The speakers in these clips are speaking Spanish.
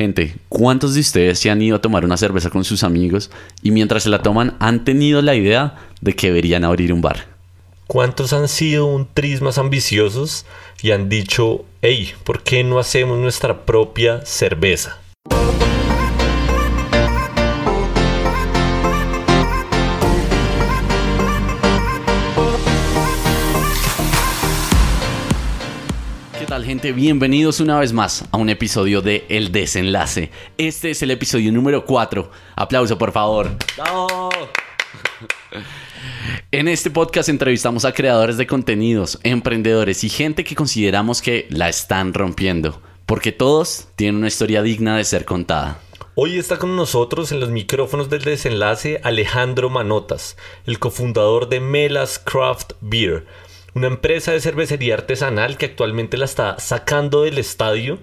Gente, ¿cuántos de ustedes se han ido a tomar una cerveza con sus amigos y mientras se la toman han tenido la idea de que deberían abrir un bar? ¿Cuántos han sido un tris más ambiciosos y han dicho, hey, ¿por qué no hacemos nuestra propia cerveza? Gente? Bienvenidos una vez más a un episodio de El Desenlace. Este es el episodio número 4. Aplauso por favor. En este podcast entrevistamos a creadores de contenidos, emprendedores y gente que consideramos que la están rompiendo, porque todos tienen una historia digna de ser contada. Hoy está con nosotros en los micrófonos del desenlace Alejandro Manotas, el cofundador de Melas Craft Beer, una empresa de cervecería artesanal que actualmente la está sacando del estadio.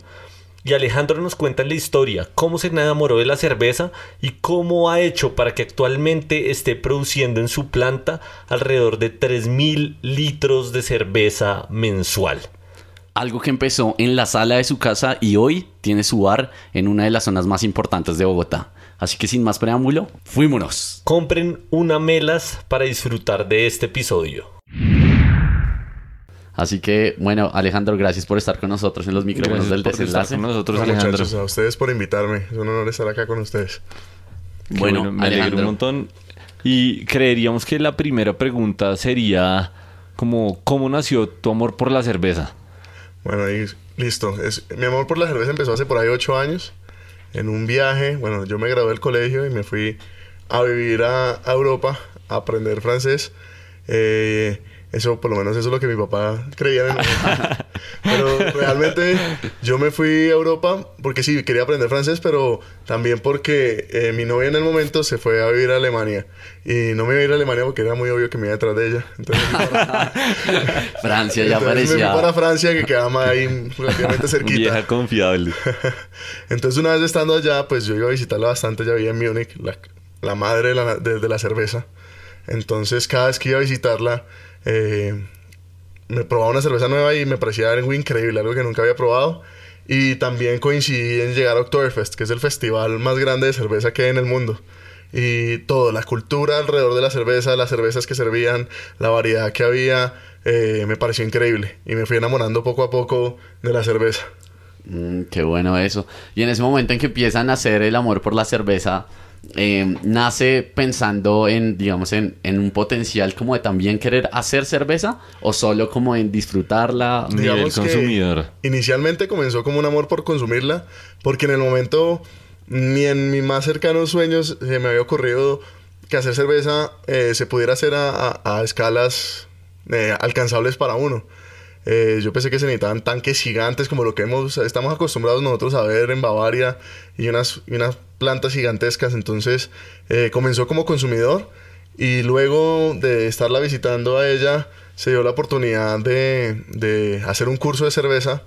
Y Alejandro nos cuenta la historia, cómo se enamoró de la cerveza y cómo ha hecho para que actualmente esté produciendo en su planta alrededor de 3.000 litros de cerveza mensual. Algo que empezó en la sala de su casa y hoy tiene su bar en una de las zonas más importantes de Bogotá. Así que sin más preámbulo, fuímonos. Compren una melas para disfrutar de este episodio. Así que, bueno, Alejandro, gracias por estar con nosotros en los micrófonos del por estar desenlace. con nosotros, No, Alejandro. muchachos, a ustedes por invitarme. Es un honor estar acá con ustedes. Qué Bueno, me alegro Alejandro. un montón. Y creeríamos que la primera pregunta sería como ¿cómo nació tu amor por la cerveza? Bueno, y listo. Es, mi amor por la cerveza empezó hace por ahí ocho años. En un viaje, bueno, yo me gradué del colegio y me fui a vivir a, a Europa a aprender francés. Eh, eso, por lo menos, eso es lo que mi papá creía en el. Pero realmente yo me fui a Europa porque sí, quería aprender francés, pero también porque eh, mi novia en el momento se fue a vivir a Alemania. Y no me iba a ir a Alemania porque era muy obvio que me iba detrás de ella. Entonces, para- Francia ya entonces me fui parecía. para Francia, que quedaba ahí relativamente cerquita. Vieja confiable. Entonces, una vez estando allá, pues yo iba a visitarla bastante. Ya vivía en Múnich, la, la madre de la, de- de la cerveza. Entonces, cada vez que iba a visitarla, eh, me probaba una cerveza nueva y me parecía algo increíble, algo que nunca había probado. Y también coincidí en llegar a Oktoberfest, que es el festival más grande de cerveza que hay en el mundo. Y todo, la cultura alrededor de la cerveza, las cervezas que servían, la variedad que había, eh, me pareció increíble. Y me fui enamorando poco a poco de la cerveza. Mm, qué bueno eso. Y en ese momento en que empiezan a hacer el amor por la cerveza, eh, nace pensando en, digamos, en, en un potencial como de también querer hacer cerveza o solo como en disfrutarla. Digamos que consumidor. Inicialmente comenzó como un amor por consumirla, porque en el momento ni en mis más cercanos sueños se me había ocurrido que hacer cerveza eh, se pudiera hacer a, a- a escalas eh, alcanzables para uno. Eh, yo pensé que se necesitaban tanques gigantes como lo que hemos, estamos acostumbrados nosotros a ver en Bavaria y unas, y unas plantas gigantescas. Entonces eh, comenzó como consumidor y luego de estarla visitando a ella se dio la oportunidad de, de hacer un curso de cerveza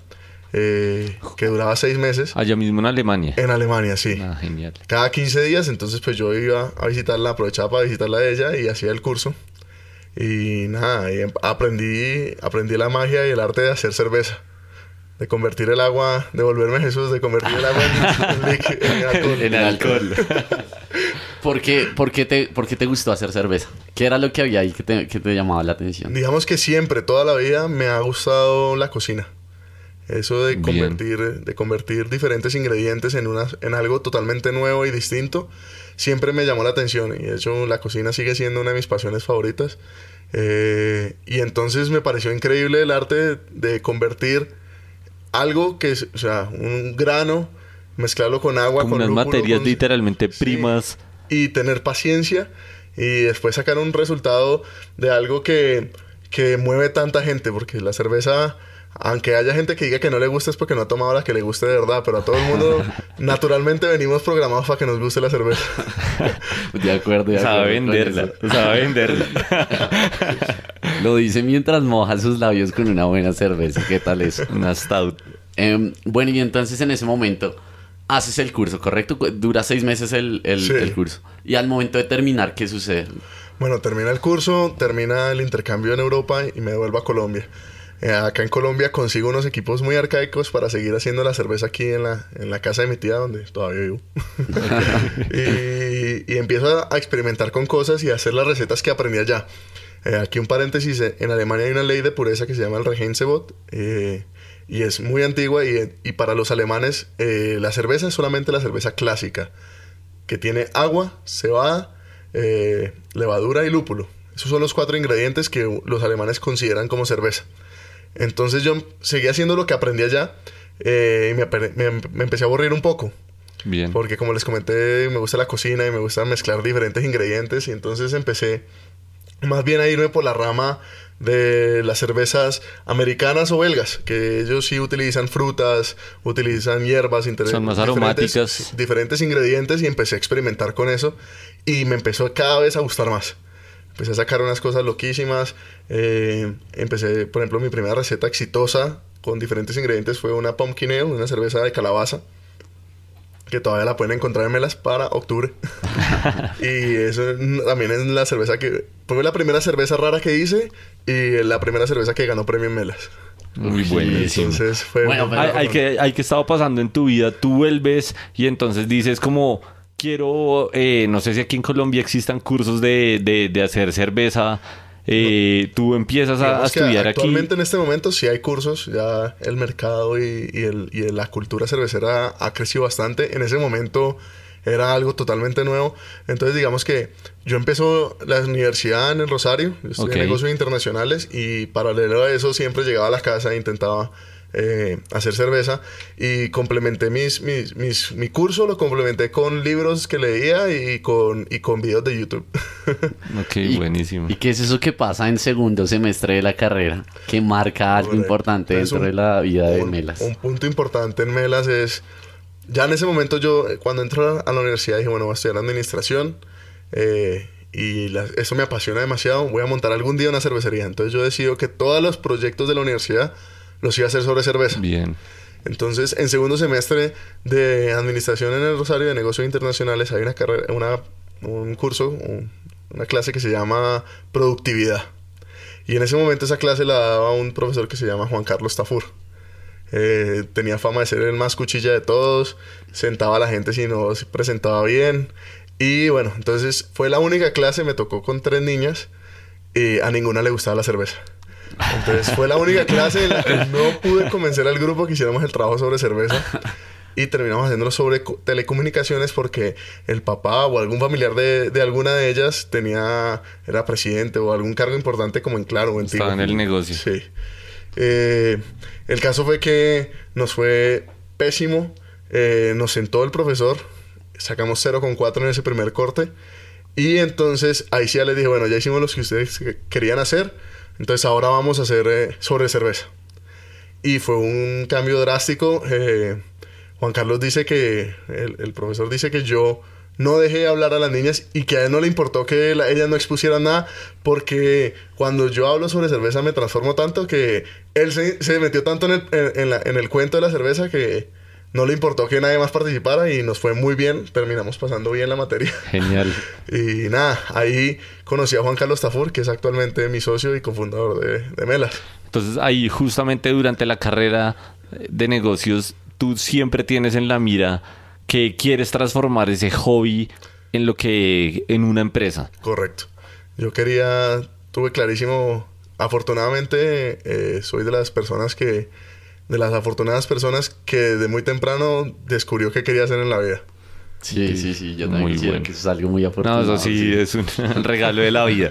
eh, que duraba seis meses Allá mismo en Alemania. en Alemania, sí. Ah, genial. Cada 15 días, entonces pues yo iba a visitarla, aprovechaba para visitarla a ella y hacía el curso. Y nada, y em- aprendí, aprendí la magia y el arte de hacer cerveza. De convertir el agua, de volverme Jesús, de convertir el agua en, en alcohol. En alcohol. ¿Por qué, por, qué te, por qué te gustó hacer cerveza? ¿Qué era lo que había ahí que te, que te llamaba la atención? Digamos que siempre, toda la vida, me ha gustado la cocina. Eso de Bien. convertir, de convertir diferentes ingredientes en, una, en algo totalmente nuevo y distinto, siempre me llamó la atención. Y de hecho, la cocina sigue siendo una de mis pasiones favoritas. Eh, y entonces me pareció increíble el arte de, de convertir algo que es, o sea, un grano, mezclarlo con agua, Como con unas lúpulo, materias con- literalmente Sí. primas. y tener paciencia y después sacar un resultado de algo que, que mueve tanta gente, porque la cerveza, aunque haya gente que diga que no le gusta es porque no ha tomado la que le guste de verdad, pero a todo el mundo naturalmente venimos programados para que nos guste la cerveza. De acuerdo, de acuerdo. Sabe venderla. Sabe venderla. Lo dice mientras moja sus labios con una buena cerveza. ¿Qué tal eso? Una stout. Em, bueno, y entonces en ese momento haces el curso, ¿correcto? Dura seis meses el, el- Sí. el curso. Y al momento de terminar, ¿qué sucede? Bueno, termina el curso, termina el intercambio en Europa y me devuelvo a Colombia. Eh, acá en Colombia consigo unos equipos muy arcaicos para seguir haciendo la cerveza aquí en la, en la casa de mi tía, donde todavía vivo. y, y empiezo a experimentar con cosas y a hacer las recetas que aprendí allá. Eh, aquí un paréntesis, eh, en Alemania hay una ley de pureza que se llama el Regensebot eh, y es muy antigua y, y para los alemanes eh, la cerveza es solamente la cerveza clásica, que tiene agua, cebada, levadura y lúpulo. Esos son los cuatro ingredientes que los alemanes consideran como cerveza. Entonces yo seguí haciendo lo que aprendí allá eh, y me, me- me empecé a aburrir un poco. Bien. Porque como les comenté, me gusta la cocina y me gusta mezclar diferentes ingredientes y entonces empecé más bien a irme por la rama de las cervezas americanas o belgas, que ellos sí utilizan frutas, utilizan hierbas, Son más aromáticas. diferentes ingredientes y empecé a experimentar con eso y me empezó cada vez a gustar más. Empecé a sacar unas cosas loquísimas. eh, empecé, por ejemplo, mi primera receta exitosa con diferentes ingredientes fue una pumpkin ale, una cerveza de calabaza que todavía la pueden encontrar en Melas para octubre. y eso también es la cerveza que... Fue la primera cerveza rara que hice y la primera cerveza que ganó premio en Melas. Muy buenísimo. Entonces fue... Bueno, pero- hay, hay que, hay que estaba pasando en tu vida, tú vuelves y entonces dices como quiero, eh, no sé si aquí en Colombia existan cursos de, de, de hacer cerveza, eh, tú empiezas a, estudiar aquí. Actualmente en este momento sí hay cursos, ya el mercado y, y el- y la cultura cervecera ha crecido bastante. En ese momento era algo totalmente nuevo. Entonces digamos que yo empezó la universidad en el Rosario, yo estudié negocios internacionales y paralelo a eso siempre llegaba a la casa e intentaba eh, hacer cerveza y complementé mis, mis, mis- mi curso, lo complementé con libros que leía y con, y con videos de YouTube. Ok, Y- buenísimo. ¿Y qué es eso que pasa en segundo semestre de la carrera? Que marca algo Correcto. importante dentro un- de la vida de un, Melas. Un punto importante en Melas es, ya en ese momento yo, eh, cuando entro a la universidad, dije, bueno, voy a estudiar administración eh, y la- eso me apasiona demasiado, voy a montar algún día una cervecería. Entonces yo decido que todos los proyectos de la universidad los iba a hacer sobre cerveza. Bien. Entonces, en segundo semestre de administración en el Rosario de Negocios Internacionales hay una carrera, una, un curso, un- una clase que se llama productividad. Y en ese momento esa clase la daba un profesor que se llama Juan Carlos Tafur. Eh, tenía fama de ser el más cuchilla de todos, sentaba a la gente si no se presentaba bien. Y bueno, entonces fue la única clase, me tocó con tres niñas y a ninguna le gustaba la cerveza. Entonces fue la única clase en la que no pude convencer al grupo que hiciéramos el trabajo sobre cerveza. Y terminamos haciéndolo sobre co- telecomunicaciones porque el papá o algún familiar de, de alguna de ellas tenía, era presidente o algún cargo importante como en Claro o en Estaba Tigo. en el negocio. Sí. Eh, el caso fue que nos fue pésimo. Eh, nos sentó el profesor. Sacamos 0,4 en ese primer corte. Y entonces ahí sí ya les dije, bueno, ya hicimos lo que ustedes que- querían hacer. Entonces ahora vamos a hacer eh, sobre cerveza. Y fue un cambio drástico. Eh, Juan Carlos dice que, el, profesor dice que yo no dejé hablar a las niñas y que a él no le importó que la- ellas no expusieran nada porque cuando yo hablo sobre cerveza me transformo tanto que él se, metió tanto en el cuento de la cerveza que no le importó que nadie más participara y nos fue muy bien. Terminamos pasando bien la materia. Genial. Y nada, ahí conocí a Juan Carlos Tafur, que es actualmente mi socio y cofundador de, de Melas. Entonces ahí justamente durante la carrera de negocios tú siempre tienes en la mira que quieres transformar ese hobby en lo que en una empresa. Correcto. Yo quería, tuve clarísimo, afortunadamente eh, soy de las personas que, de las afortunadas personas que desde muy temprano descubrió qué quería hacer en la vida. Sí, sí, sí. Yo también Muy bueno. que eso es algo muy No, afortunado. eso sí, es un regalo de la vida.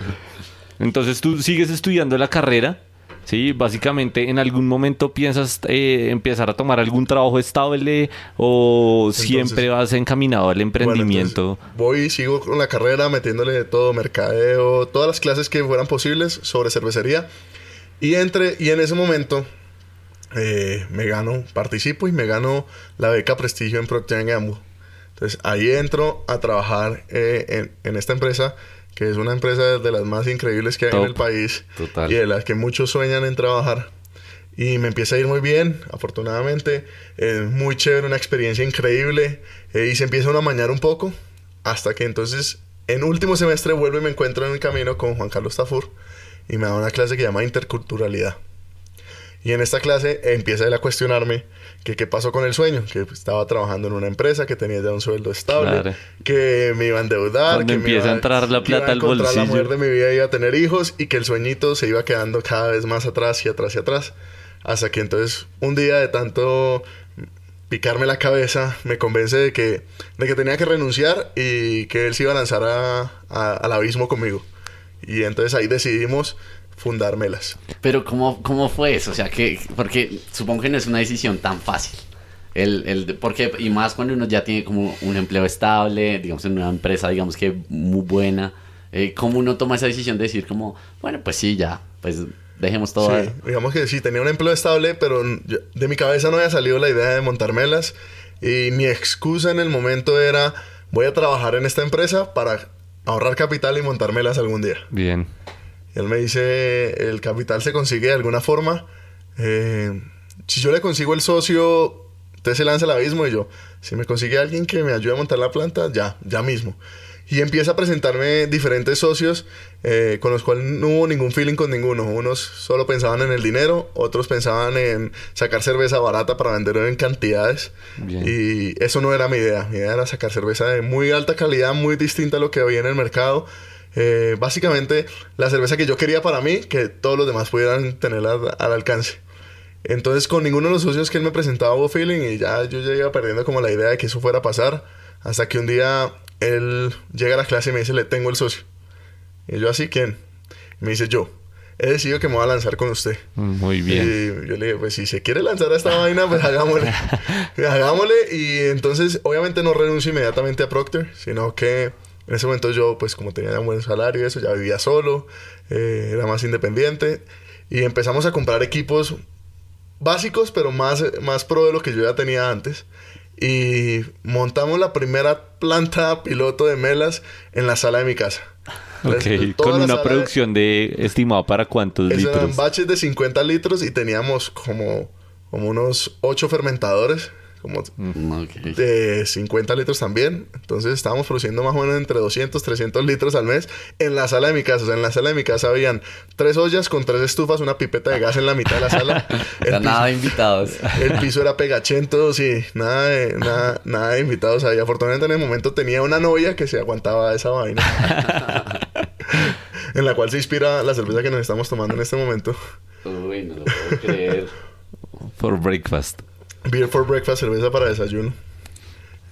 Entonces tú sigues estudiando la carrera, ¿sí? Básicamente en algún momento piensas eh, empezar a tomar algún trabajo estable o Entonces- siempre vas encaminado al emprendimiento. Bueno, voy y sigo con la carrera metiéndole de todo, mercadeo, todas las clases que fueran posibles sobre cervecería. Y, entre, y en ese momento eh, me gano, participo y me gano la beca Prestigio en Procter Gamble. Entonces ahí entro a trabajar eh, en, en esta empresa, que es una empresa de las más increíbles que hay Top. en el país Total. y de las que muchos sueñan en trabajar. Y me empieza a ir muy bien, afortunadamente. Es muy chévere, una experiencia increíble. eh, y se empieza uno a mañar un poco. Hasta que entonces, en último semestre, vuelvo y me encuentro en el camino con Juan Carlos Tafur. Y me da una clase que se llama Interculturalidad. Y en esta clase empieza él a cuestionarme que qué pasó con el sueño, que estaba trabajando en una empresa, que tenía ya un sueldo estable, Claro. que me iba a endeudar, Cuando que me empieza iba a entrar la plata al bolsillo. La mujer de mi vida iba a tener hijos y que el sueñito se iba quedando cada vez más atrás y atrás y atrás. Hasta que entonces un día de tanto picarme la cabeza me convence de que, de que tenía que renunciar y que él se iba a lanzar a- a- al abismo conmigo. Y entonces ahí decidimos fundar Melas. Pero ¿cómo, cómo fue eso? O sea, que, porque supongo que no es una decisión tan fácil. El, el, porque, y más cuando uno ya tiene como un empleo estable, digamos, en una empresa, digamos que muy buena. Eh, ¿Cómo uno toma esa decisión de decir como, bueno, pues sí, ya, pues dejemos todo ahí? Sí, digamos que sí, tenía un empleo estable, pero yo- de mi cabeza no había salido la idea de montar Melas. Y mi excusa en el momento era, voy a trabajar en esta empresa para ahorrar capital y montar Melas algún día. Bien. Él me dice, el capital se consigue de alguna forma. Eh, si yo le consigo el socio, usted se lanza al abismo y yo, si me consigue alguien que me ayude a montar la planta, ya, ya mismo. Y empieza a presentarme diferentes socios eh, con los cuales no hubo ningún feeling con ninguno. Unos solo pensaban en el dinero, otros pensaban en sacar cerveza barata para vender en cantidades. Bien. Y eso no era mi idea. Mi idea era sacar cerveza de muy alta calidad, muy distinta a lo que había en el mercado. Eh, básicamente, la cerveza que yo quería para mí, que todos los demás pudieran tener al, al alcance. Entonces, con ninguno de los socios que él me presentaba hubo feeling y ya yo ya iba perdiendo como la idea de que eso fuera a pasar. Hasta que un día él llega a la clase y me dice, le tengo el socio. Y yo, ¿así quién? Y me dice, yo. He decidido que me voy a lanzar con usted. Muy bien. Y yo le dije, pues si se quiere lanzar a esta vaina, pues hagámosle. hagámosle. Y entonces, obviamente no renuncio inmediatamente a Procter, sino que en ese momento yo, pues como tenía un buen salario y eso, ya vivía solo, eh, era más independiente. Y empezamos a comprar equipos básicos, pero más, más pro de lo que yo ya tenía antes. Y montamos la primera planta piloto de melas en la sala de mi casa. Ok, Entonces, toda con una de- producción de estimado para cuántos esos eran litros. baches de 50 litros y teníamos como, como unos 8 fermentadores, como Mm, de 50 litros también. Entonces estábamos produciendo más o menos entre 200, 300 litros al mes en la sala de mi casa. O sea, en la sala de mi casa habían tres ollas con tres estufas, una pipeta de gas en la mitad de la sala. El Era piso, nada de invitados. el piso era pegachento, sí, nada de, nada, nada de invitados ahí. Afortunadamente en el momento tenía una novia que se aguantaba esa vaina. en la cual se inspira la cerveza que nos estamos tomando en este momento. Uy, no lo puedo creer. For breakfast. Beer for breakfast, cerveza para desayuno.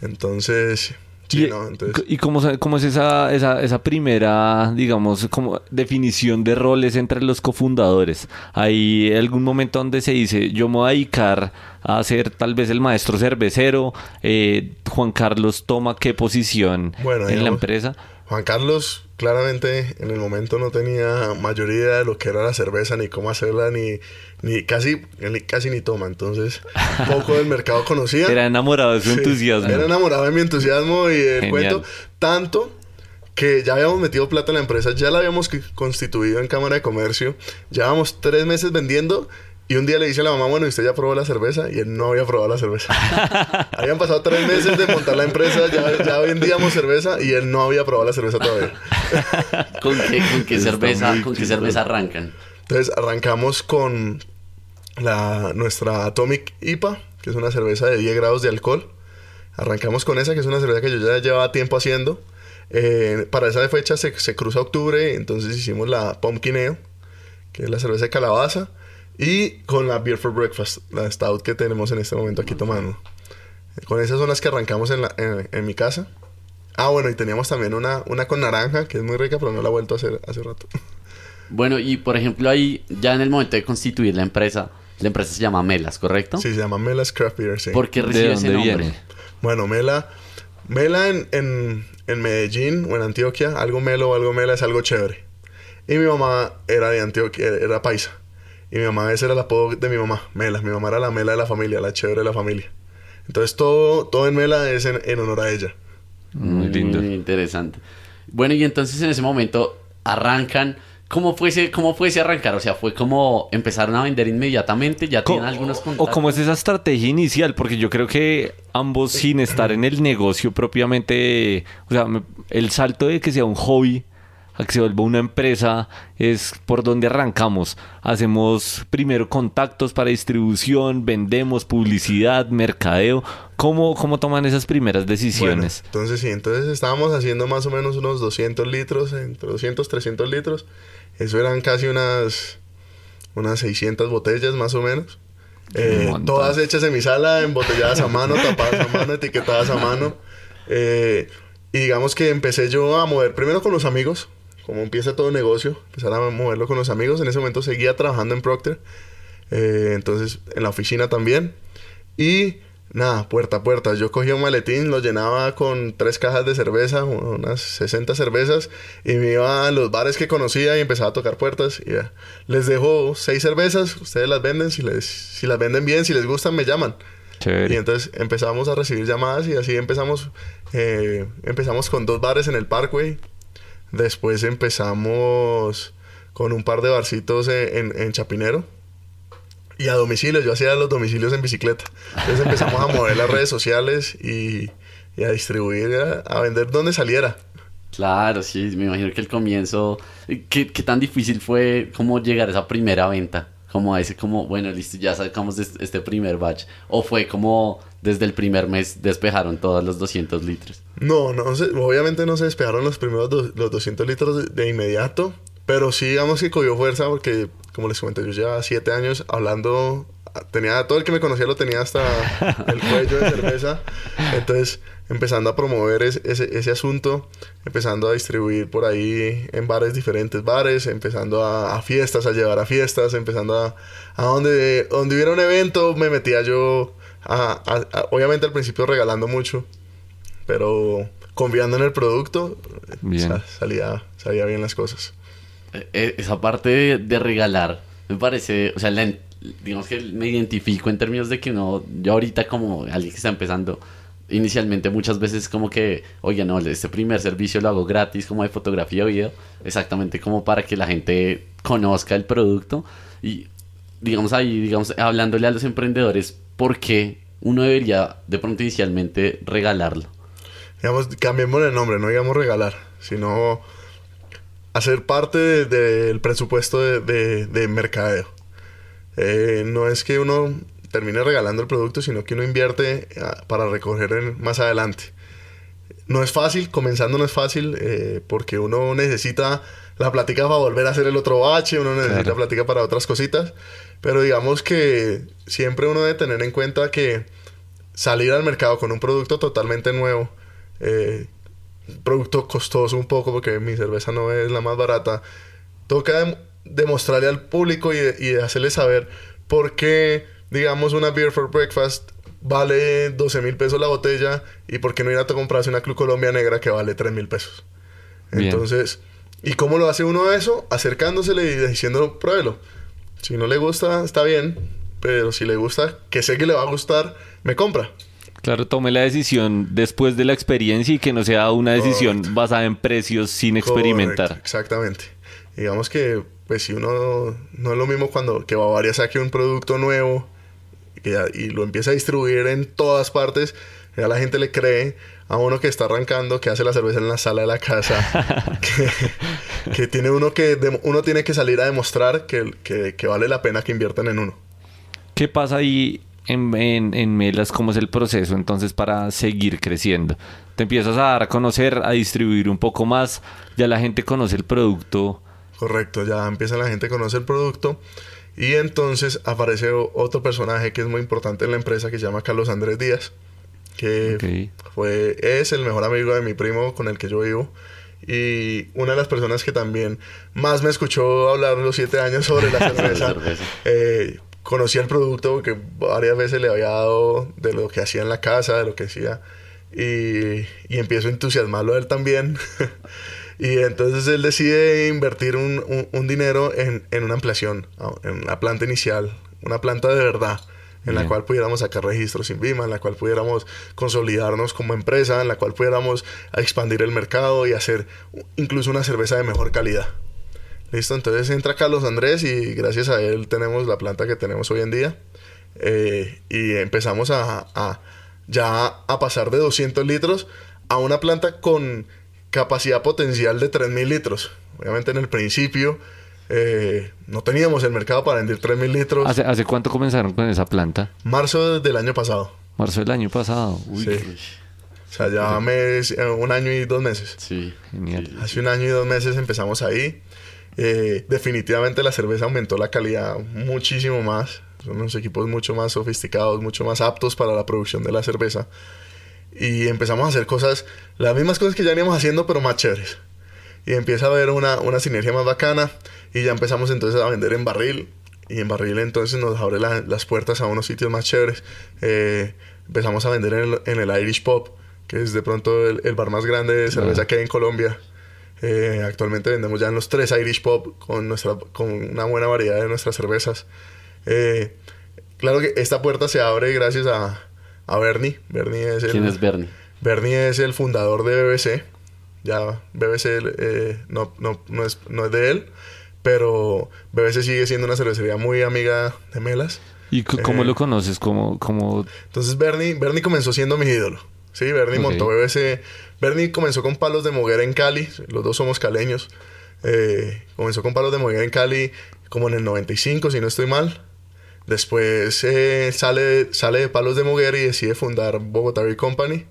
Entonces, sí, y, no, entonces... ¿y cómo, es esa, esa, esa primera, digamos, como definición de roles entre los cofundadores? ¿Hay algún momento donde se dice, yo me voy a dedicar a ser tal vez el maestro cervecero? Eh, Juan Carlos toma qué posición Bueno, en la empresa? Juan Carlos claramente en el momento no tenía mayor idea de lo que era la cerveza, ni cómo hacerla, ni, ni casi, ni casi ni toma. Entonces, poco del mercado conocía. Era enamorado de su Sí, entusiasmo. Era enamorado de mi entusiasmo y el Genial. cuento. Tanto que ya habíamos metido plata en la empresa, ya la habíamos constituido en Cámara de Comercio. Llevábamos tres meses vendiendo. Y un día le dice a la mamá, bueno, ¿y usted ya probó la cerveza? Y él no había probado la cerveza. Habían pasado tres meses de montar la empresa, ya, ya vendíamos cerveza y él no había probado la cerveza todavía. ¿Con qué, con qué Está cerveza, con qué cerveza arrancan? Entonces arrancamos con la, nuestra Atomic IPA, que es una cerveza de 10 grados de alcohol. Arrancamos con esa, que es una cerveza que yo ya llevaba tiempo haciendo. Eh, para esa fecha se, se cruza octubre, entonces hicimos la Pumpkin Ale, que es la cerveza de calabaza. Y con la Beer for Breakfast, la Stout que tenemos en este momento aquí tomando. Con esas son las que arrancamos en, la- en- en mi casa. Ah, bueno, y teníamos también una, una con naranja, que es muy rica, pero no la he vuelto a hacer hace rato. Bueno, y por ejemplo ahí, ya en el momento de constituir la empresa, la empresa se llama Melas, ¿correcto? Sí, se llama Melas Craft Beer, sí. ¿Por qué ¿De recibe ese dónde nombre? viene? Bueno, Mela, Mela en, en, en Medellín o en Antioquia, algo Melo o algo Mela es algo chévere. Y mi mamá era de Antioquia, era paisa. Y mi mamá, ese era el apodo de mi mamá, Mela. Mi mamá era la Mela de la familia, la chévere de la familia. Entonces todo, todo en Mela es en, en honor a ella. Muy lindo. Muy interesante. Bueno, y entonces en ese momento arrancan. ¿Cómo fue ese, cómo fue ese arrancar? O sea, fue como empezaron a vender inmediatamente, ya tienen algunos o contactos. cómo es esa estrategia inicial, porque yo creo que ambos sin estar en el negocio propiamente, o sea, el salto de que sea un hobby a que se vuelva una empresa es por donde arrancamos. Hacemos primero contactos para distribución, vendemos publicidad, mercadeo. ¿Cómo, cómo toman esas primeras decisiones? Bueno, entonces sí, entonces estábamos haciendo más o menos unos 200 litros, entre 200, 300 litros. Eso eran casi unas, unas 600 botellas más o menos. Eh, todas hechas en mi sala, embotelladas a mano, tapadas a mano, etiquetadas a mano. Eh, y digamos que empecé yo a mover primero con los amigos, como empieza todo negocio, empezar a moverlo con los amigos. En ese momento seguía trabajando en Procter, eh, entonces en la oficina también. Y nada, puerta a puerta. Yo cogía un maletín, lo llenaba con tres cajas de cerveza, unas 60 cervezas, y me iba a los bares que conocía y empezaba a tocar puertas. Y ya. Les dejo seis cervezas, ustedes las venden, si, les, si las venden bien, si les gustan, me llaman. Y entonces empezamos a recibir llamadas y así empezamos, eh, empezamos con dos bares en el Parkway. Después empezamos con un par de barcitos en, Chapinero y a domicilio, yo hacía los domicilios en bicicleta. Entonces empezamos a mover las redes sociales y, a distribuir, a, vender donde saliera. Claro, sí, me imagino que el comienzo, ¿qué, tan difícil fue como llegar a esa primera venta? Como a ese, como, bueno, listo, ya sacamos este primer batch. ¿O fue como desde el primer mes despejaron todos los 200 litros? No, no, obviamente no se despejaron los primeros los 200 litros de, de inmediato. Pero sí, digamos que cogió fuerza porque como les comenté, yo llevaba siete años hablando, tenía, todo el que me conocía lo tenía hasta el cuello de cerveza, entonces empezando a promover ese, ese, asunto, empezando a distribuir por ahí en bares diferentes bares, empezando a, fiestas, a llevar a fiestas, empezando a, a donde, donde hubiera un evento, me metía yo, a, obviamente al principio regalando mucho, pero confiando en el producto, salía, salía bien las cosas. Eh, eh, esa parte de, regalar me parece, o sea, digamos que me identifico en términos de que no, yo ahorita como alguien que está empezando, inicialmente muchas veces como que, oye, no, este primer servicio lo hago gratis como de fotografía o video, exactamente como para que la gente conozca el producto y digamos ahí, digamos, hablándole a los emprendedores, ¿por qué uno debería de pronto inicialmente regalarlo? Digamos, cambiemos el nombre, no digamos regalar, sino hacer parte del presupuesto de, mercadeo. Eh, no es que uno termine regalando el producto, sino que uno invierte ah, para recoger más adelante. No es fácil, comenzando no es fácil, eh, porque uno necesita la plática para volver a hacer el otro bache, uno necesita la plática para otras cositas, pero digamos que siempre uno debe tener en cuenta que salir al mercado con un producto totalmente nuevo, eh, producto costoso un poco porque mi cerveza no es la más barata, toca demostrarle al público y, y hacerle saber por qué, digamos, una Beer for Breakfast vale 12 mil pesos la botella y por qué no ir a comprarse una Club Colombia Negra que vale 3 mil pesos. Entonces, ¿y cómo lo hace uno eso? Acercándosele y diciendo, pruébelo. Si no le gusta, está bien, pero si le gusta, que sé que le va a gustar, me compra. Claro, tome la decisión después de la experiencia y que no sea una decisión basada en precios sin experimentar. exactamente. Digamos que, pues si uno no es lo mismo cuando que Bavaria saque un producto nuevo y lo empieza a distribuir en todas partes, ya la gente le cree a uno que está arrancando, que hace la cerveza en la sala de la casa, que, tiene uno que uno tiene que salir a demostrar que, que vale la pena que inviertan en uno. ¿Qué pasa ahí en, en, Melas cómo es el proceso entonces para seguir creciendo. Te empiezas a dar a conocer, a distribuir un poco más, ya la gente conoce el producto. Correcto, ya empieza la gente a conocer el producto y entonces aparece otro personaje que es muy importante en la empresa que se llama Carlos Andrés Díaz, que fue, es el mejor amigo de mi primo con el que yo vivo y una de las personas que también más me escuchó hablar los siete años sobre la cerveza. eh, conocía el producto porque varias veces le había dado de lo que hacía en la casa, de lo que hacía. Y, y empiezo a entusiasmarlo a él también. y entonces él decide invertir un, un, dinero en, en, una ampliación, en la planta inicial, una planta de verdad, en la cual pudiéramos sacar registros sin BIMA, en la cual pudiéramos consolidarnos como empresa, en la cual pudiéramos expandir el mercado y hacer incluso una cerveza de mejor calidad. Listo, entonces entra Carlos Andrés y gracias a él tenemos la planta que tenemos hoy en día. Eh, y empezamos a, ya a pasar de 200 litros a una planta con capacidad potencial de 3.000 litros. Obviamente en el principio eh, no teníamos el mercado para vender 3.000 litros. ¿Hace, ¿Hace cuánto comenzaron con esa planta? Marzo del año pasado. Marzo del año pasado. Uy, Sí. O sea, ya mes, eh, un año y dos meses. Sí. Genial. Hace un año y dos meses empezamos ahí. Eh, definitivamente la cerveza aumentó la calidad muchísimo más. Son unos equipos mucho más sofisticados, mucho más aptos para la producción de la cerveza. Y empezamos a hacer cosas, las mismas cosas que ya veníamos haciendo, pero más chéveres. Y empieza a haber una, una sinergia más bacana. Y ya empezamos entonces a vender en barril. Y en barril entonces nos abre la- las puertas a unos sitios más chéveres. Eh, empezamos a vender en el, en el Irish Pop, que es de pronto el, el bar más grande de cerveza que hay en Colombia. Eh, actualmente vendemos ya en los tres Irish Pop con, nuestra, con una buena variedad de nuestras cervezas. Eh, claro que esta puerta se abre gracias a, a Bernie. Bernie es el, ¿Quién es Bernie? Bernie es el fundador de BBC. Ya BBC eh, no, no, no, es, no es de él, pero BBC sigue siendo una cervecería muy amiga de Melas. ¿Y cómo Eh, lo conoces? ¿Cómo, cómo... Entonces Bernie, Bernie comenzó siendo mi ídolo. Sí, Bernie montó BBC. Bernie comenzó con palos de moguera en Cali. Los dos somos caleños. Eh, comenzó con palos de moguera en Cali como en el 95, si no estoy mal. Después eh, sale, sale de palos de moguera y decide fundar Bogotá Beer Company.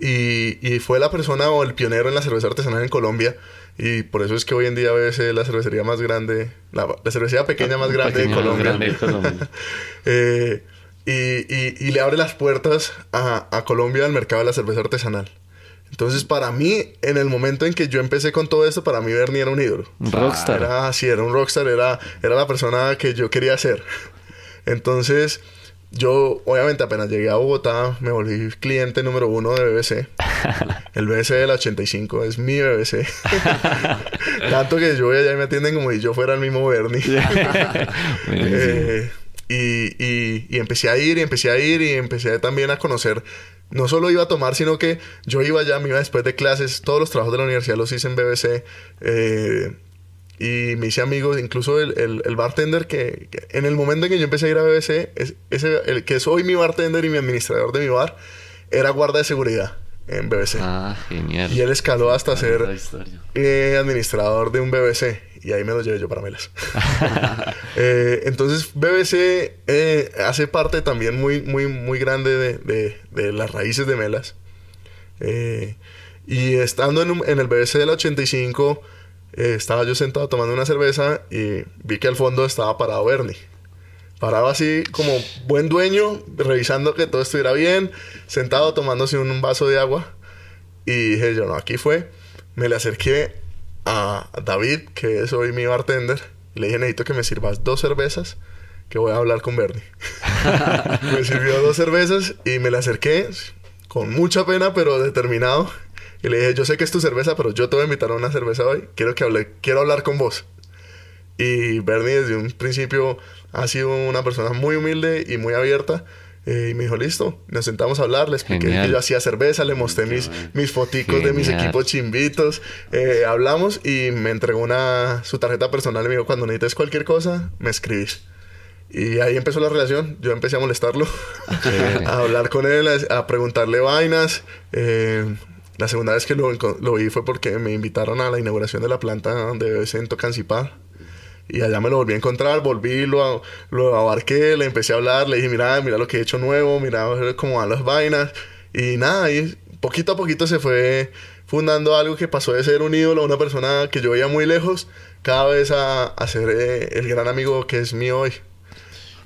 Y, y fue la persona o el pionero en la cerveza artesanal en Colombia. Y por eso es que hoy en día BBC es la cervecería más grande, la, la cervecería pequeña más grande de Pequeña, Colombia. grande de Colombia. Eh, y, y- y le abre las puertas a, a Colombia al mercado de la cerveza artesanal. Entonces, para mí, en el momento en que yo empecé con todo esto, para mí Bernie era un ídolo. Un rockstar. Era así, era un rockstar, era, era la persona que yo quería ser. Entonces, yo, obviamente, apenas llegué a Bogotá, me volví cliente número uno de BBC. El BBC del 85 es mi BBC. Tanto que yo voy allá y me atienden como si yo fuera el mismo Bernie. Eh, y, y- y empecé a ir y empecé a ir y empecé también a conocer. No solo iba a tomar, sino que yo iba allá, me iba después de clases. Todos los trabajos de la universidad los hice en BBC. eh, y me hice amigos, incluso el, el- el bartender que, que en el momento en que yo empecé a ir a BBC, es, ese, el que es hoy mi bartender y mi administrador de mi bar, era guarda de seguridad en BBC. Ah, genial. Y él escaló hasta ser eh, administrador de un BBC y ahí me lo llevé yo para Melas. Eh, entonces BBC eh, hace parte también muy, muy, muy grande de, de- de las raíces de Melas. Eh, y estando en, un- en el BBC del 85, eh, estaba yo sentado tomando una cerveza y vi que al fondo estaba parado Bernie. Parado así como buen dueño, revisando que todo estuviera bien, sentado tomándose un vaso de agua. Y dije yo, no, aquí fue. Me le acerqué a David, que es hoy mi bartender, y le dije, necesito que me sirvas dos cervezas, que voy a hablar con Bernie. me sirvió dos cervezas y me le acerqué con mucha pena, pero determinado. Y le dije, yo sé que es tu cerveza, pero yo te voy a invitar a una cerveza hoy. Quiero, que hable, quiero hablar con vos. Y Bernie desde un principio ha sido una persona muy humilde y muy abierta. eh, y me dijo, listo, nos sentamos a hablar, le expliqué Genial. que yo hacía cerveza, le mostré mis, mis foticos de mis Genial. equipos chimbitos, eh, hablamos y me entregó una, su tarjeta personal y me dijo, cuando necesites cualquier cosa, me escribís. Y ahí empezó la relación, yo empecé a molestarlo, a hablar con él, a, a preguntarle vainas. eh, la segunda vez que lo, lo vi fue porque me invitaron a la inauguración de la planta de BBC en Tocancipá. Y allá me lo volví a encontrar, volví, lo, lo abarqué, le empecé a hablar, le dije, mira, mira lo que he hecho nuevo, mira cómo van las vainas. Y nada, y poquito a poquito se fue fundando algo que pasó de ser un ídolo, una persona que yo veía muy lejos, cada vez a, a ser eh, el gran amigo que es mío hoy.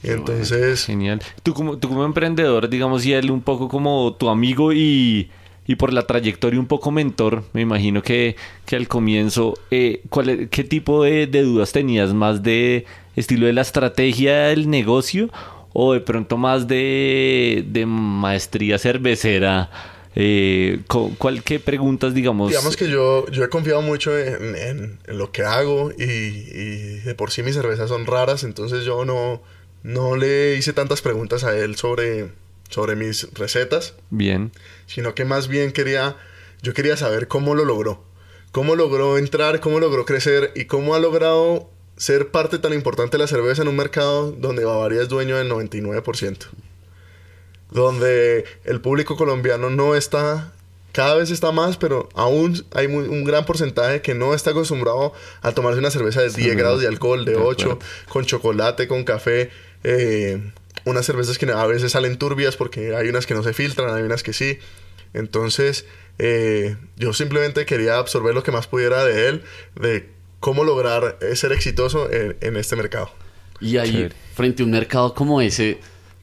Y entonces, Genial. Tú como, tú como emprendedor, digamos, y él un poco como tu amigo y, y por la trayectoria un poco mentor, me imagino que, que al comienzo, eh, ¿cuál, e- ¿qué tipo de, dudas tenías? ¿Más de estilo de la estrategia del negocio o de pronto más de, de maestría cervecera? Eh, cu- ¿Cuál qué preguntas, digamos? digamos que yo, yo he confiado mucho en lo que hago y, y de por sí mis cervezas son raras, entonces yo no, no le hice tantas preguntas a él sobre, sobre mis recetas. Bien. sino que más bien quería, yo quería saber cómo lo logró, cómo logró entrar, cómo logró crecer y cómo ha logrado ser parte tan importante de la cerveza en un mercado donde Bavaria es dueño del 99%, donde el público colombiano no está cada vez está más, pero aún hay muy- un gran porcentaje que no está acostumbrado a tomarse una cerveza de 10 grados de alcohol, de De 8, acuerdo. con chocolate, con café. eh, unas cervezas que a veces salen turbias porque hay unas que no se filtran, hay unas que sí. Entonces, eh, yo simplemente quería absorber lo que más pudiera de él, de cómo lograr ser exitoso en, en este mercado. Y ahí, Chévere. frente a un mercado como ese,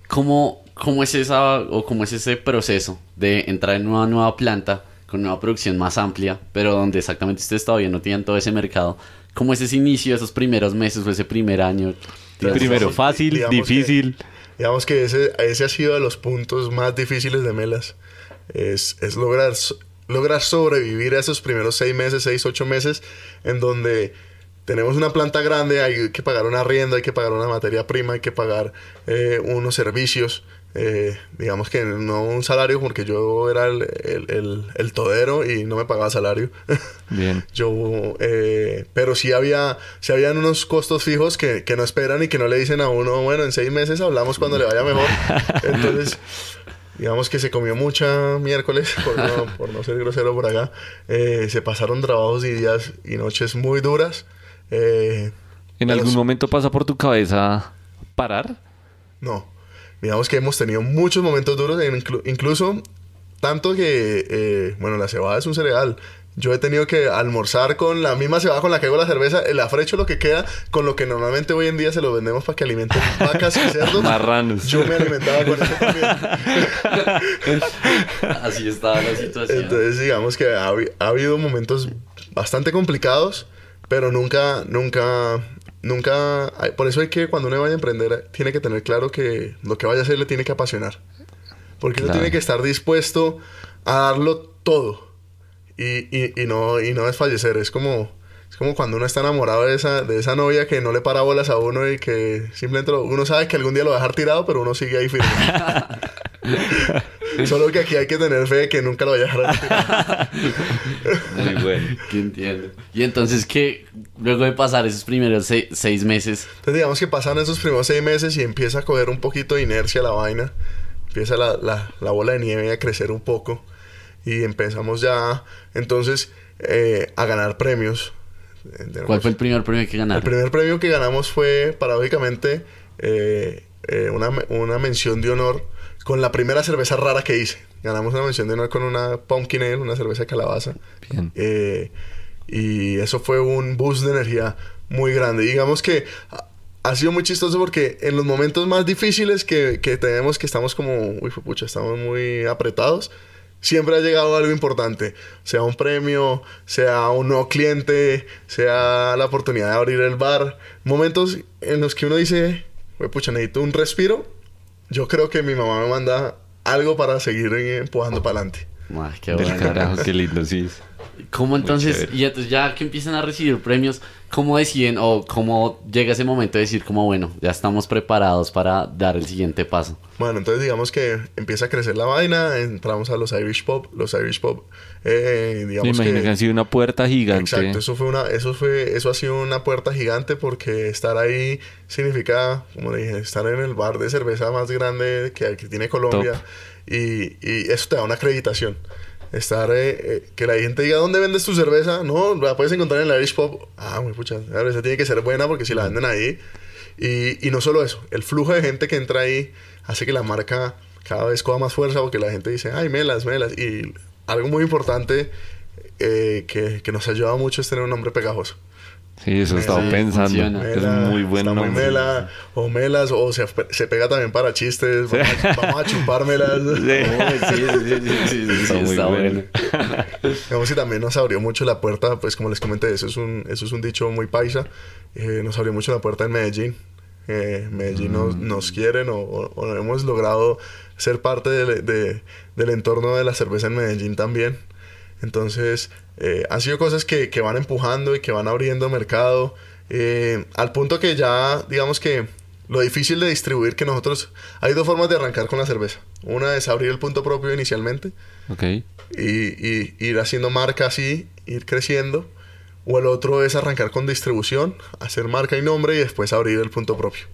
¿cómo, cómo es esa o cómo es ese proceso de entrar en una nueva planta con una producción más amplia, pero donde exactamente ustedes todavía no tienen todo ese mercado? ¿Cómo es ese inicio, esos primeros meses o ese primer año? Digamos, Primero fácil, digamos que- difícil. Digamos que ese, ese ha sido de los puntos más difíciles de Melas. Es, es lograr, lograr sobrevivir a esos primeros seis meses, seis, ocho meses, en donde tenemos una planta grande, hay que pagar una arriendo, hay que pagar una materia prima, hay que pagar eh, unos servicios. Eh, digamos que no un salario, porque yo era el, el- el- el todero y no me pagaba salario. Bien. Yo, eh, pero sí había, sí habían unos costos fijos que, que no esperan y que no le dicen a uno, bueno, en seis meses hablamos cuando le vaya mejor. Entonces, digamos que se comió mucha miércoles, por no, por no ser grosero por acá. Eh, se pasaron trabajos y días y noches muy duras. Eh, ¿En algún s- momento pasa por tu cabeza parar? No. Digamos que hemos tenido muchos momentos duros, inclu- incluso tanto que, eh, bueno, la cebada es un cereal. Yo he tenido que almorzar con la misma cebada con la que hago la cerveza, el afrecho lo que queda, con lo que normalmente hoy en día se lo vendemos para que alimenten vacas y cerdos. Marranos. Yo me alimentaba con eso también. Así estaba la situación. Entonces, digamos que ha, ha habido momentos bastante complicados, pero nunca, nunca, nunca. hay- Por eso hay que, cuando uno vaya a emprender, tiene que tener claro que lo que vaya a hacer le tiene que apasionar. Porque uno tiene que estar dispuesto a darlo todo y, y, y no, y no desfallecer. Es como. Es como cuando uno está enamorado de esa, de esa novia que no le para bolas a uno y que simplemente lo- uno sabe que algún día lo va a dejar tirado, pero uno sigue ahí firme. Solo que aquí hay que tener fe de que nunca lo vaya a dejar tirado. Muy bueno. Que entiendo. Y entonces, que Luego de pasar esos primeros se- seis meses, Entonces digamos que pasan esos primeros seis meses y empieza a coger un poquito de inercia la vaina. Empieza la, la- la bola de nieve a crecer un poco. Y empezamos ya entonces eh, a ganar premios. ¿cuál fue el primer premio que El ganaron? primer premio que ganamos fue, paradójicamente, eh, eh, una, una mención de honor con la primera cerveza rara que hice. Ganamos una mención de honor con una Pumpkin Ale, una cerveza de calabaza. Bien. Eh, y eso fue un boost de energía muy grande. Digamos que ha- sido muy chistoso porque en los momentos más difíciles que, que tenemos, que estamos como, uy, pucha, estamos muy apretados, siempre ha llegado algo importante. Sea un premio, sea un nuevo cliente, sea la oportunidad de abrir el bar. Momentos en los que uno dice, uy, pucha, necesito un respiro. Yo creo que mi mamá me manda algo para seguir eh, empujando para adelante. Qué Del bueno. carajo, qué lindo, sí. ¿Cómo entonces, y entonces ya que empiezan a recibir premios, cómo deciden o cómo llega ese momento de decir como, bueno, ya estamos preparados para dar el siguiente paso? Bueno, entonces digamos que empieza a crecer la vaina, entramos a los Irish Pop, los Irish Pop, eh, Me digamos imagino que, han sido una puerta gigante. Exacto, eso fue una, eso fue, eso ha sido una puerta gigante porque estar ahí significa, como le dije, estar en el bar de cerveza más grande que, que tiene Colombia y, y eso te da una acreditación. Estar, eh, eh, que la gente diga, ¿dónde vendes tu cerveza? No, la puedes encontrar en el Irish Pop. Ah, muy pucha, la cerveza tiene que ser buena porque si la venden ahí. Y, y no solo eso, el flujo de gente que entra ahí hace que la marca cada vez coja más fuerza porque la gente dice, ay, melas, melas. Y algo muy importante eh, que, que nos ayuda mucho es tener un nombre pegajoso. Sí, eso estaba Sí, pensando. Es muy buen está muy mela, o melas, o se, se pega también para chistes. Vamos, a, vamos a chupármelas. Sí. sí, sí, sí, sí, sí, sí, Está muy está bueno. bueno. Digamos que también nos abrió mucho la puerta, pues como les comenté, eso es un, eso es un dicho muy paisa. eh, nos abrió mucho la puerta en Medellín. Eh, Medellín nos, Mm. nos quieren o, o- o hemos logrado ser parte de- de- del entorno de la cerveza en Medellín también. Entonces, eh, han sido cosas que, que van empujando y que van abriendo mercado. eh, al punto que ya, digamos que lo difícil de distribuir que nosotros... Hay dos formas de arrancar con la cerveza. Una es abrir el punto propio inicialmente Ok. y, y ir haciendo marca así, ir creciendo. O el otro es arrancar con distribución, hacer marca y nombre y después abrir el punto propio.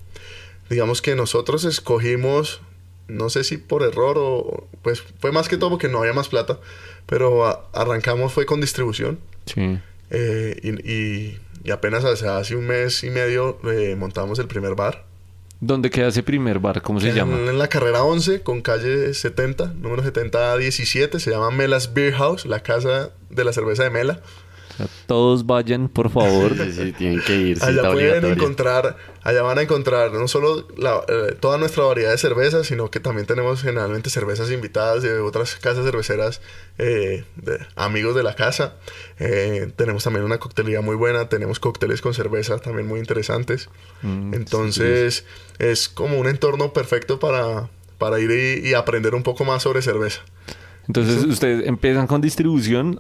Digamos que nosotros escogimos no sé si por error o pues fue más que todo porque no había más plata, pero a- arrancamos fue con distribución Sí. eh, y, y- y apenas hace, hace un mes y medio eh, montamos el primer bar. ¿Dónde queda ese primer bar? ¿Cómo se en, llama? en la carrera 11 con calle 70, número 7017, se llama Melas Beer House, la casa de la cerveza de Mela. O sea, todos vayan, por favor. Sí, sí, tienen que ir. Allá pueden encontrar, allá van a encontrar no solo la- eh, toda nuestra variedad de cervezas, sino que también tenemos generalmente cervezas invitadas de otras casas cerveceras, eh, de amigos de la casa. Eh, tenemos también una coctelería muy buena, tenemos cócteles con cerveza también muy interesantes. Mm, Entonces es como un entorno perfecto para, para ir y, y aprender un poco más sobre cerveza. Entonces ustedes empiezan con distribución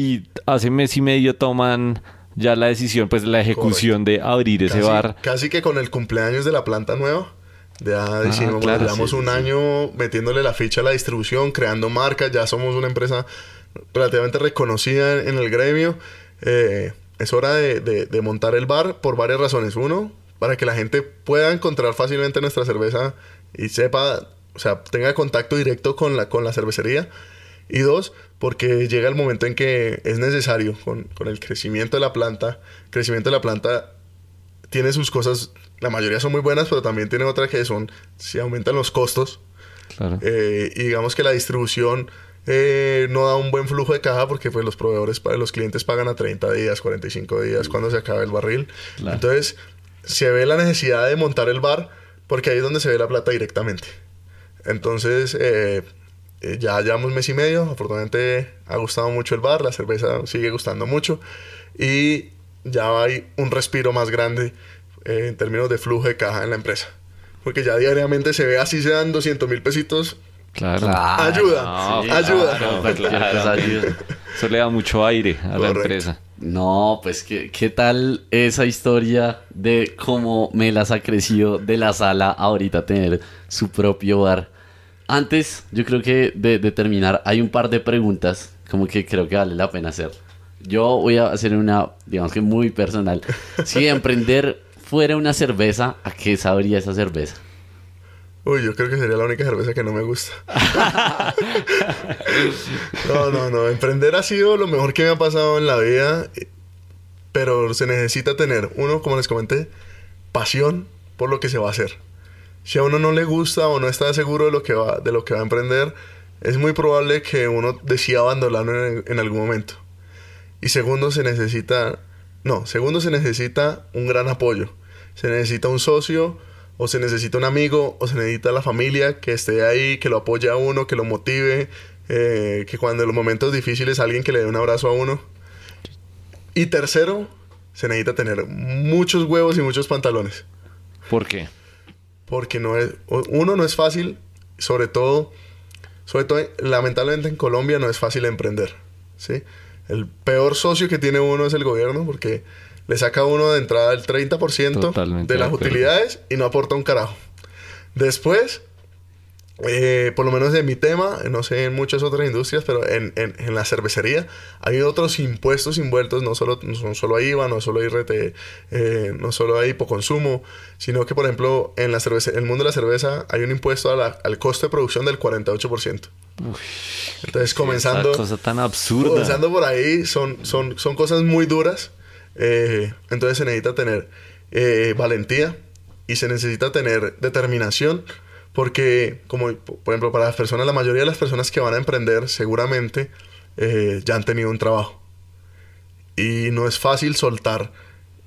y hace mes y medio toman ya la decisión, pues la ejecución de abrir ese casi, bar. Casi que con el cumpleaños de la planta nueva. Ya decimos, Ah, claro, sí, un sí, año metiéndole la ficha a la distribución, creando marcas, ya somos una empresa relativamente reconocida en, en el gremio. Eh, es hora de, de- de montar el bar por varias razones. Uno, para que la gente pueda encontrar fácilmente nuestra cerveza y sepa, o sea, tenga contacto directo con la, con la cervecería. Y dos, porque llega el momento en que es necesario, con, con el crecimiento de la planta, crecimiento de la planta tiene sus cosas, la mayoría son muy buenas, pero también tiene otras que son, si aumentan los costos, Claro. eh, y digamos que la distribución eh, no da un buen flujo de caja porque pues los proveedores, los clientes pagan a 30 días, 45 días cuando se acaba el barril. Claro. Entonces, se ve la necesidad de montar el bar porque ahí es donde se ve la plata directamente. Entonces, eh, eh, ya llevamos mes y medio. Afortunadamente ha gustado mucho el bar, la cerveza sigue gustando mucho. Y ya hay un respiro más grande eh, en términos de flujo de caja en la empresa. Porque ya diariamente se ve así sean 200 mil pesitos. Claro. Ayuda, No, ayuda. claro, ayuda. Eso le da mucho aire a la empresa. No, pues ¿qué, qué tal esa historia de cómo Melas ha crecido de la sala a ahorita tener su propio bar. Antes, yo creo que de, terminar, hay un par de preguntas como que creo que vale la pena hacer. Yo voy a hacer una, digamos que muy personal. Si emprender fuera una cerveza, ¿a qué sabría esa cerveza? Uy, yo creo que sería la única cerveza que no me gusta. no, no, no. Emprender ha sido lo mejor que me ha pasado en la vida. Pero se necesita tener, uno, como les comenté, pasión por lo que se va a hacer. Si a uno no le gusta o no está seguro de lo que va, de lo que va a emprender, es muy probable que uno decida abandonarlo en, algún momento. Y segundo, se necesita, no, segundo se necesita un gran apoyo. Se necesita un socio, o se necesita un amigo, o se necesita la familia que esté ahí, que lo apoye a uno, que lo motive, eh, que cuando en los momentos difíciles alguien que le dé un abrazo a uno. Y tercero, se necesita tener muchos huevos y muchos pantalones. ¿Por qué? Porque no es, uno no es fácil, sobre todo, sobre todo, lamentablemente en Colombia no es fácil emprender, ¿sí? El peor socio que tiene uno es el gobierno porque le saca a uno de entrada el 30% Totalmente de las utilidades y no aporta un carajo. Después, eh, por lo menos en mi tema, no sé en muchas otras industrias, pero en, en- en la cervecería hay otros impuestos envueltos, no solo, no solo IVA, no solo IRT, eh, no solo hay hipoconsumo, sino que, por ejemplo, en, la cerveza, en el mundo de la cerveza hay un impuesto a la- al costo de producción del 48%. Entonces, comenzando... Cosa tan absurda. Comenzando por ahí, son, son, son cosas muy duras. eh, entonces se necesita tener eh, valentía y se necesita tener determinación. Porque, como por ejemplo, para las personas, la mayoría de las personas que van a emprender seguramente eh, ya han tenido un trabajo. Y no es fácil soltar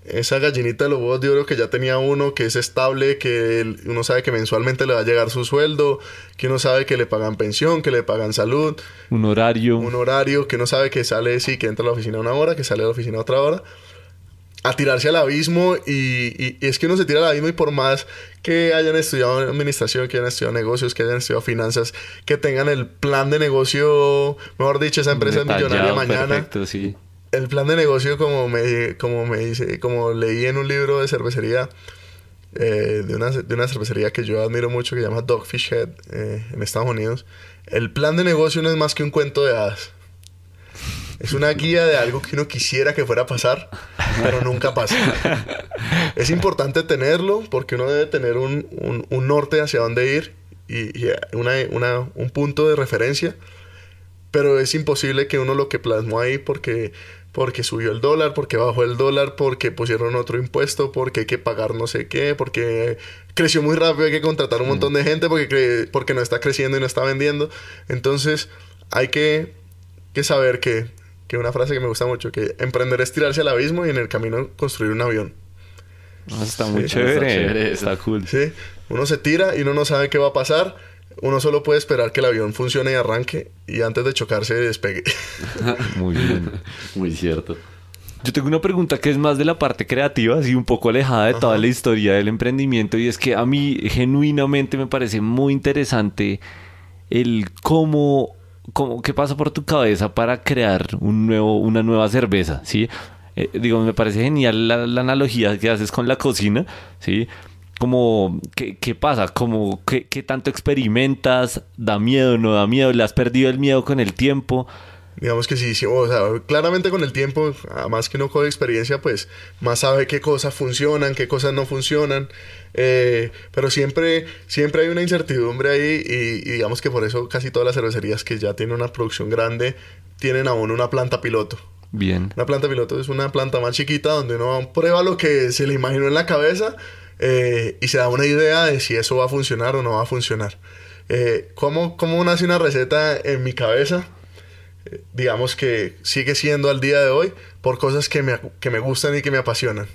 esa gallinita de los huevos de oro que ya tenía uno, que es estable, que uno sabe que mensualmente le va a llegar su sueldo, que uno sabe que le pagan pensión, que le pagan salud, Un horario. un horario que no sabe que sale, sí, que entra a la oficina una hora, que sale a la oficina otra hora, a tirarse al abismo y, y- y es que uno se tira al abismo y por más que hayan estudiado administración, que hayan estudiado negocios, que hayan estudiado finanzas, que tengan el plan de negocio, mejor dicho, esa empresa es millonaria mañana, Perfecto, sí. el plan de negocio como me, como me dice, como leí en un libro de cervecería, eh, de, una, de una cervecería que yo admiro mucho que se llama Dogfish Head eh, en Estados Unidos, el plan de negocio no es más que un cuento de hadas. Es una guía de algo que uno quisiera que fuera a pasar, pero nunca pasa. Es importante tenerlo porque uno debe tener un, un- un norte hacia dónde ir y, y una, una- un punto de referencia, pero es imposible que uno lo que plasmó ahí porque, porque subió el dólar, porque bajó el dólar, porque pusieron otro impuesto, porque hay que pagar no sé qué, porque creció muy rápido, hay que contratar un montón de gente porque, porque no está creciendo y no está vendiendo. Entonces hay que, que saber que, que una frase que me gusta mucho, que emprender es tirarse al abismo y en el camino construir un avión. Ah, Está muy Sí, chévere. está chévere cool. ¿sí? Uno se tira y uno no sabe qué va a pasar. Uno solo puede esperar que el avión funcione y arranque y antes de chocarse despegue. Muy bien. Muy cierto. Yo tengo una pregunta que es más de la parte creativa, así un poco alejada de toda la historia del emprendimiento, y es que a mí genuinamente me parece muy interesante el cómo, cómo qué pasa por tu cabeza para crear un nuevo, una nueva cerveza, ¿sí? Eh, digo, me parece genial la, analogía que haces con la cocina, ¿sí? Como, ¿qué, qué pasa? Como, ¿qué, ¿qué tanto experimentas? ¿Da miedo? ¿No da miedo? ¿Le has perdido el miedo con el tiempo? Digamos que sí, sí, o sea, claramente con el tiempo, más que uno coge experiencia, pues más sabe qué cosas funcionan, qué cosas no funcionan. eh, pero siempre, siempre hay una incertidumbre ahí y, y digamos que por eso casi todas las cervecerías que ya tienen una producción grande tienen aún una planta piloto. Bien. Una planta piloto es una planta más chiquita donde uno prueba lo que se le imaginó en la cabeza eh, y se da una idea de si eso va a funcionar o no va a funcionar. Eh, ¿cómo, ¿Cómo nace una receta en mi cabeza? Digamos que sigue siendo al día de hoy por cosas que me, que me gustan y que me apasionan.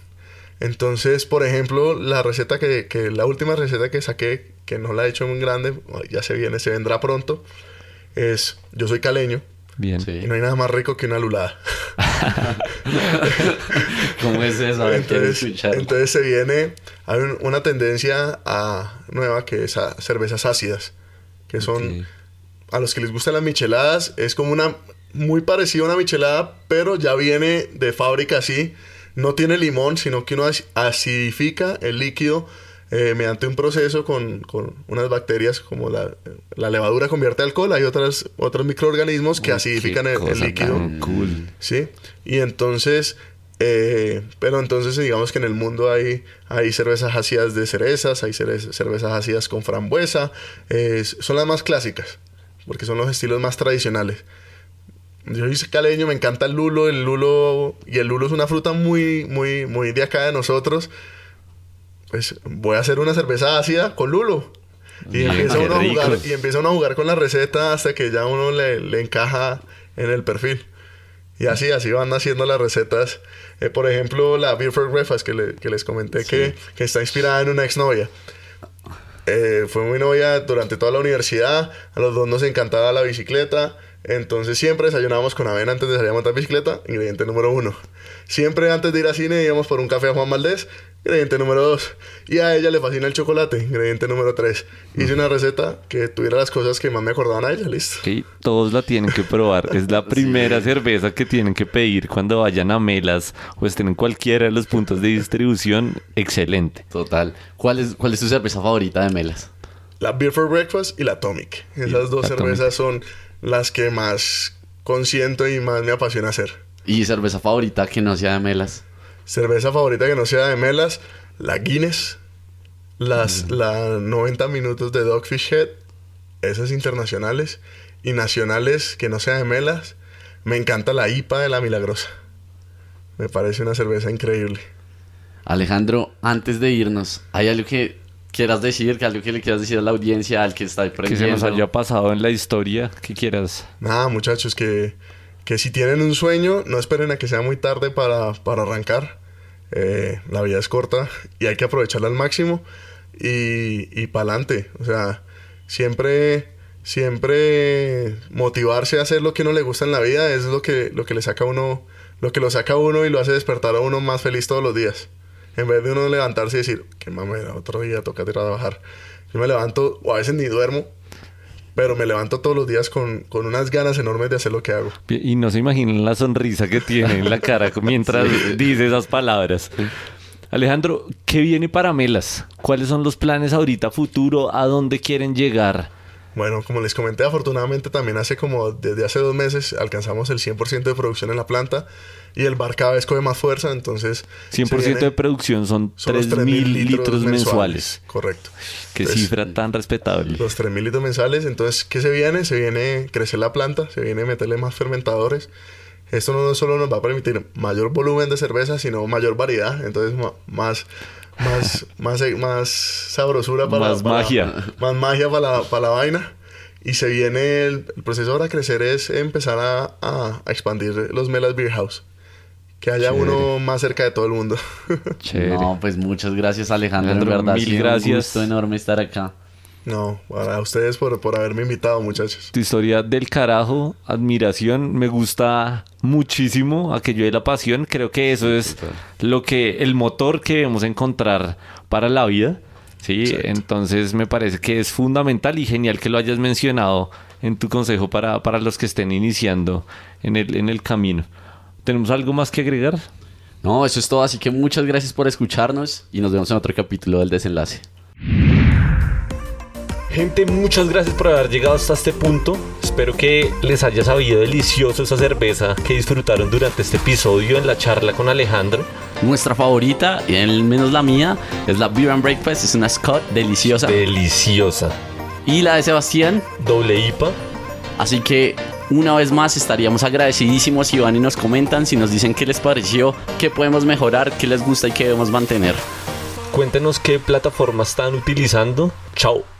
Entonces, por ejemplo, la receta que, que la última receta que saqué, que no la he hecho muy grande, ya se viene, se vendrá pronto, es yo soy caleño Bien. Sí. y no hay nada más rico que una lulada. ¿Cómo es eso? Entonces, se viene, hay un- una tendencia a, nueva que es a cervezas ácidas, que son. A los que les gustan las micheladas, es como una muy parecida a una michelada, pero ya viene de fábrica así, no tiene limón, sino que uno ac- acidifica el líquido eh, mediante un proceso con, con unas bacterias como la, la levadura convierte alcohol, hay otras, otros microorganismos que Uy, acidifican el, líquido. cool. ¿sí? Y entonces, eh, pero entonces digamos que en el mundo hay, hay cervezas ácidas de cerezas, hay cervezas ácidas con frambuesa, eh, son las más clásicas, porque son los estilos más tradicionales. Yo soy caleño, me encanta el lulo, el lulo, y el lulo es una fruta muy, muy, muy de acá de nosotros. Pues voy a hacer una cerveza ácida con lulo. Y Bien, empieza, uno a jugar, y empieza uno a jugar con la receta hasta que ya uno le, le encaja en el perfil. Y así, así van haciendo las recetas. Eh, por ejemplo, la Beer for Breakfast que, le- que les comenté que, que está inspirada en una exnovia. Eh, fue mi novia durante toda la universidad. A los dos nos encantaba la bicicleta. Entonces siempre desayunábamos con avena antes de salir a montar bicicleta. Ingrediente número uno. Siempre antes de ir al cine íbamos por un café a Juan Valdés. Ingrediente número dos. Y a ella le fascina el chocolate. Ingrediente número tres. Hice una receta que tuviera las cosas que más me acordaban a ella. Listo. Ok, todos la tienen que probar. Es la primera cerveza que tienen que pedir cuando vayan a Melas o estén en cualquiera de los puntos de distribución. Excelente. Total. ¿Cuál es, ¿Cuál es tu cerveza favorita de Melas? La Beer for Breakfast y la Atomic. Esas dos Atomic. cervezas son las que más consiento y más me apasiona hacer. ¿Y cerveza favorita que no sea de Melas? Cerveza favorita que no sea de melas, la Guinness, las la 90 minutos de Dogfish Head, esas internacionales y nacionales que no sea de melas. Me encanta la IPA de la Milagrosa. Me parece una cerveza increíble. Alejandro, antes de irnos, ¿hay algo que quieras decir? que ¿Algo que le quieras decir a la audiencia, al que está Que aprendiendo? se nos haya pasado en la historia que quieras. Nada, muchachos, que, que si tienen un sueño, no esperen a que sea muy tarde para, para arrancar. Eh, la vida es corta y hay que aprovecharla al máximo y, y para adelante. O sea, siempre, siempre motivarse a hacer lo que uno le gusta en la vida es lo que, lo que le saca uno, lo que lo saca uno y lo hace despertar a uno más feliz todos los días. En vez de uno levantarse y decir, qué mamera, otro día toca trabajar. Yo me levanto, o a veces ni duermo, pero me levanto todos los días con, con unas ganas enormes de hacer lo que hago. Y no se imaginan la sonrisa que tiene en la cara mientras dice esas palabras. Alejandro, ¿qué viene para Melas? ¿Cuáles son los planes ahorita futuro? ¿A dónde quieren llegar? Bueno, como les comenté, afortunadamente también hace como desde hace dos meses alcanzamos el 100% de producción en la planta y el bar cada vez coge más fuerza, entonces... 100% se viene- de producción son, son los 3.000 litros, mensuales. Correcto. Qué Entonces, cifra tan respetable. Los 3.000 litros mensuales. Entonces, ¿qué se viene? Se viene crecer la planta, se viene meterle más fermentadores. Esto no solo nos va a permitir mayor volumen de cerveza, sino mayor variedad. Entonces, más, más, más, más sabrosura para Más para- magia. Más magia para la, para la vaina. Y se viene el, el proceso para crecer es empezar a, a- a expandir los Melas Beer House. Que haya Chévere. uno más cerca de todo el mundo. Chévere. No, pues muchas gracias Alejandro, Alejandro, verdad. mil gracias. Un gusto enorme estar acá. No, para ustedes por, por haberme invitado, muchachos. Tu historia del carajo, admiración, me gusta muchísimo aquello de la pasión. Creo que eso es lo que, el motor que debemos encontrar para la vida. Sí, Exacto. entonces me parece que es fundamental y genial que lo hayas mencionado en tu consejo para, para los que estén iniciando en el, en el camino. ¿Tenemos algo más que agregar? No, eso es todo, así que muchas gracias por escucharnos y nos vemos en otro capítulo del desenlace. Gente, muchas gracias por haber llegado hasta este punto. Espero que les haya sabido delicioso esa cerveza que disfrutaron durante este episodio en la charla con Alejandro. Nuestra favorita, y al menos la mía, es la Beer and Breakfast. Es una Scott deliciosa. Deliciosa. Y la de Sebastián. Doble IPA. Así que una vez más estaríamos agradecidísimos si van y nos comentan, si nos dicen qué les pareció, qué podemos mejorar, qué les gusta y qué debemos mantener. Cuéntenos qué plataforma están utilizando. Chao.